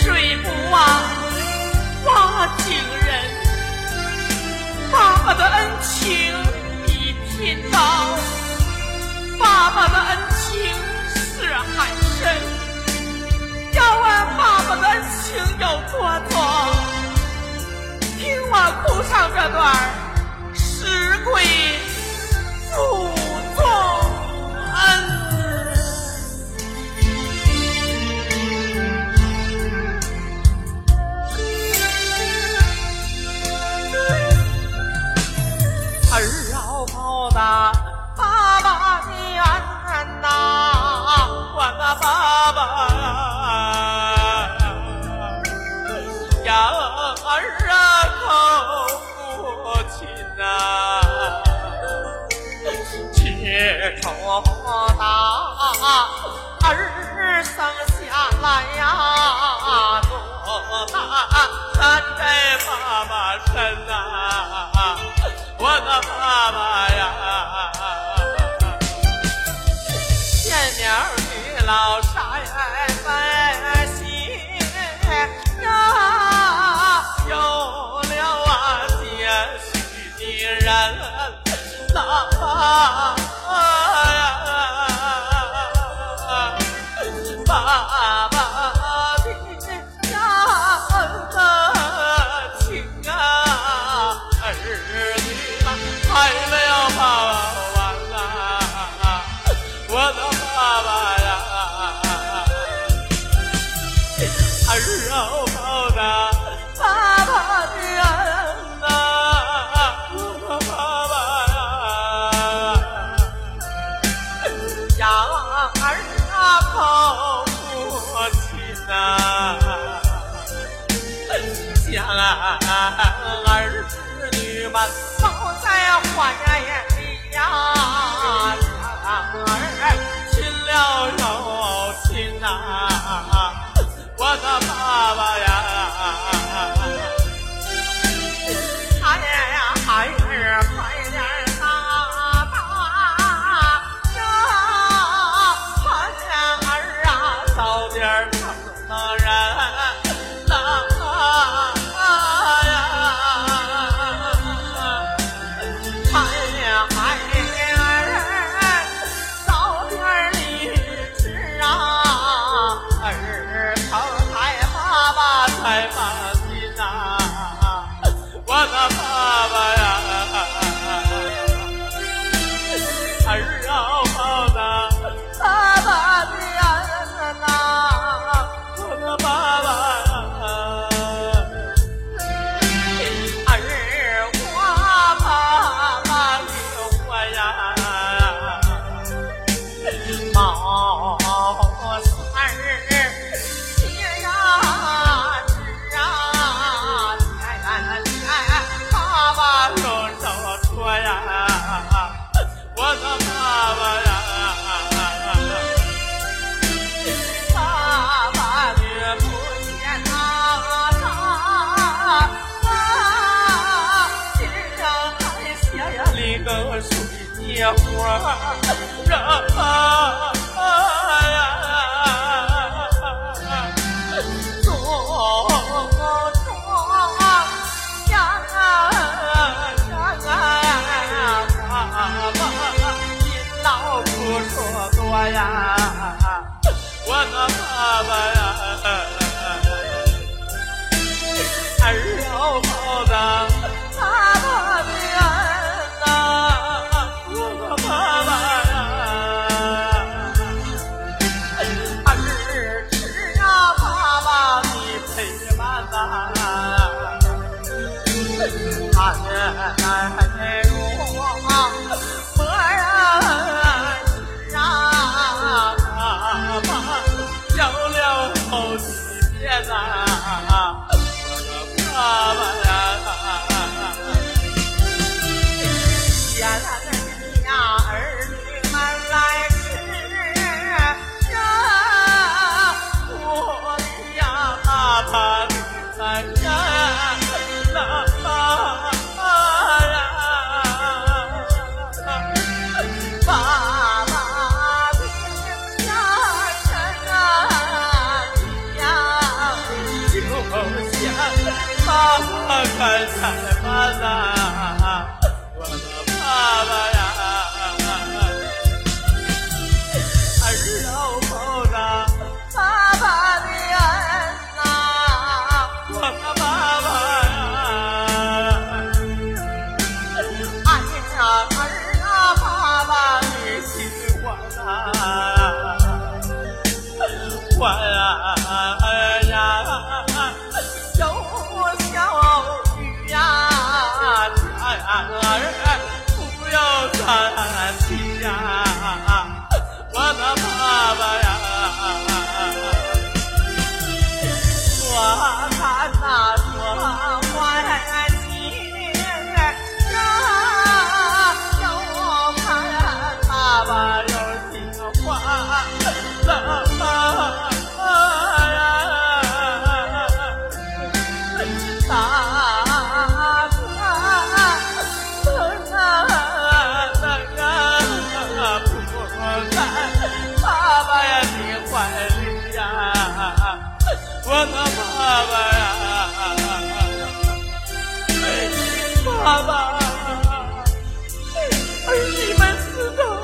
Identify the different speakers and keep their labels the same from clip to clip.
Speaker 1: 水不忘挖井人，爸爸的恩情比天高，爸爸的恩情是海深，要问爸爸的恩情有多重，听我哭唱这段儿。儿生下来呀，多大站在爸爸身啊。好父亲呐，真想儿女们都在我眼里呀，儿亲了又亲呐，我的爸爸呀。野花儿呀，呀，咱的老说多呀，我爸爸呀。盼着咱爸爸儿女们知道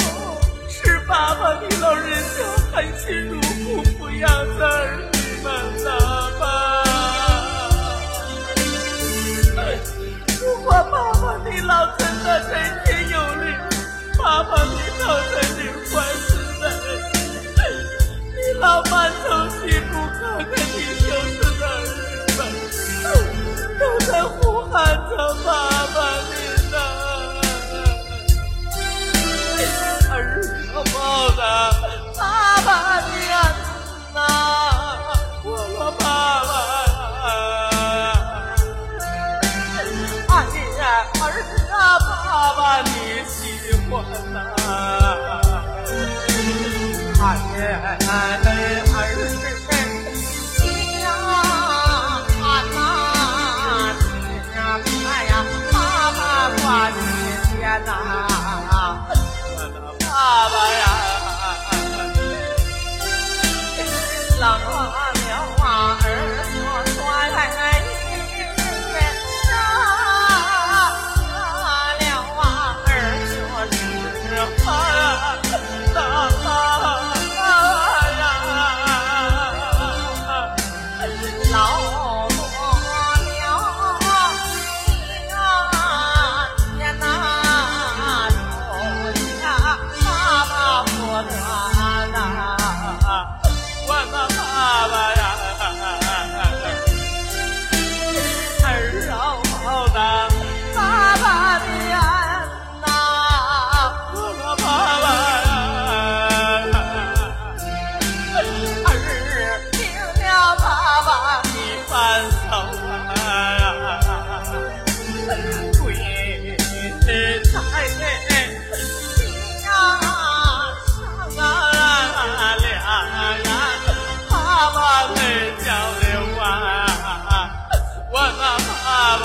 Speaker 1: 是爸爸你老人家含辛茹苦抚养的儿女们了吗如果爸爸你老真的对我呐，哎哎哎。哎哎哎你呀俩呀爸爸交流啊我爸爸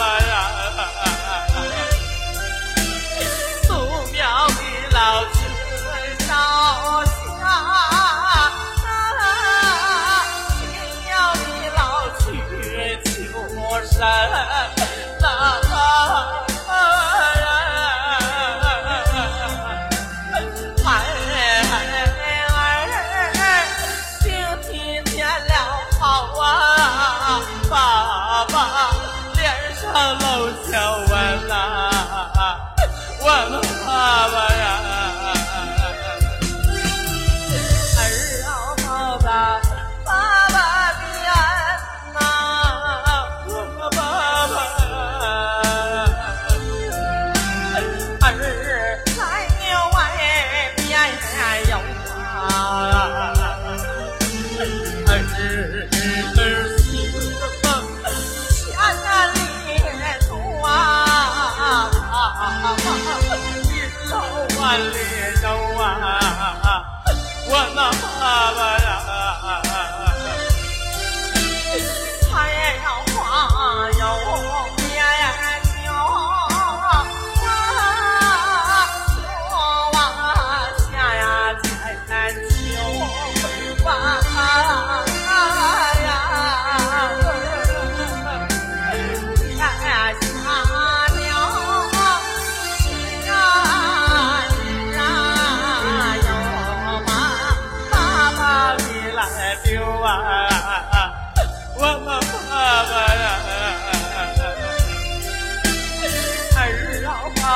Speaker 1: 啊一走万里啊我那爸爸呀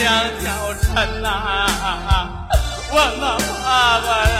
Speaker 1: 两条船呐，我那爸爸